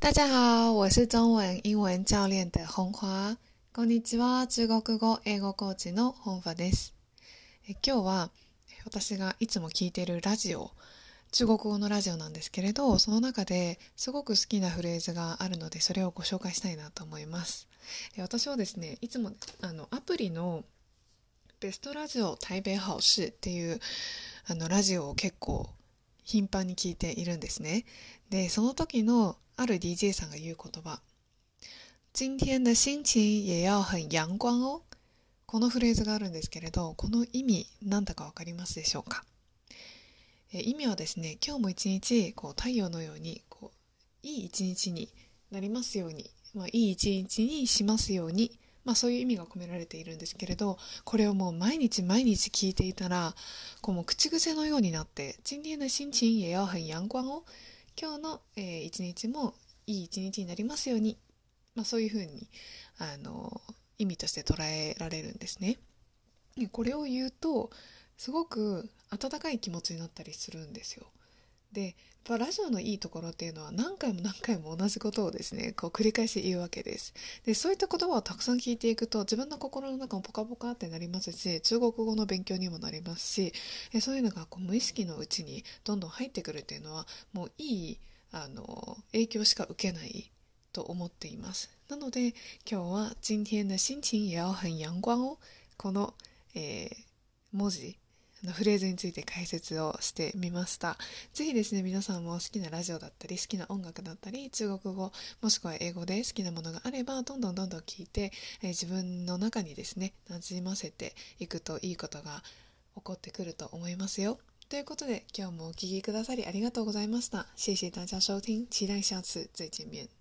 大家好，我是中文、英文教練的本華。こんにちは、中国語、英語コーチの本華です。え今日は私がいつも聞いているラジオ、中国語のラジオなんですけれど、その中ですごく好きなフレーズがあるので、それをご紹介したいなと思います。え私はですね、いつもあのアプリのベストラジオ台北好事っていうあのラジオを結構頻繁に聞いているんですね。で、その時のある DJ さんが言う言葉。今天的心情也要很陽光を。このフレーズがあるんですけれど、この意味何だかわかりますでしょうか？え意味はですね、今日も一日こう太陽のようにこういい一日になりますように、まあ、いい一日にしますように、まあ、そういう意味が込められているんですけれどこれをもう毎日毎日聞いていたらこうもう口癖のようになって「今天的心情也要很陽光を」今日の、えー一日もいい一日になりますように、まあ、そういうふうにあの意味として捉えられるんですね。これを言うとすごく温かい気持ちになったりするんですよ。でやっぱラジオのいいところっていうのは何回も何回も同じことをですねこう繰り返し言うわけです。でそういった言葉をたくさん聞いていくと自分の心の中もポカポカってなりますし中国語の勉強にもなりますしそういうのがこう無意識のうちにどんどん入ってくるっていうのはもういいあの影響しか受けないと思っています。なので今日は「今天的心情也要很陽光を」この、えー文字フレーズについて解説をしてみました。ぜひですね、皆さんも好きなラジオだったり、好きな音楽だったり、中国語、もしくは英語で好きなものがあれば、どんどんどんどん聞いて、えー自分の中にですね、馴染ませていくといいことが起こってくると思いますよ。ということで、今日もお聴きくださりありがとうございました。谢谢大家收听，期待下次再见面。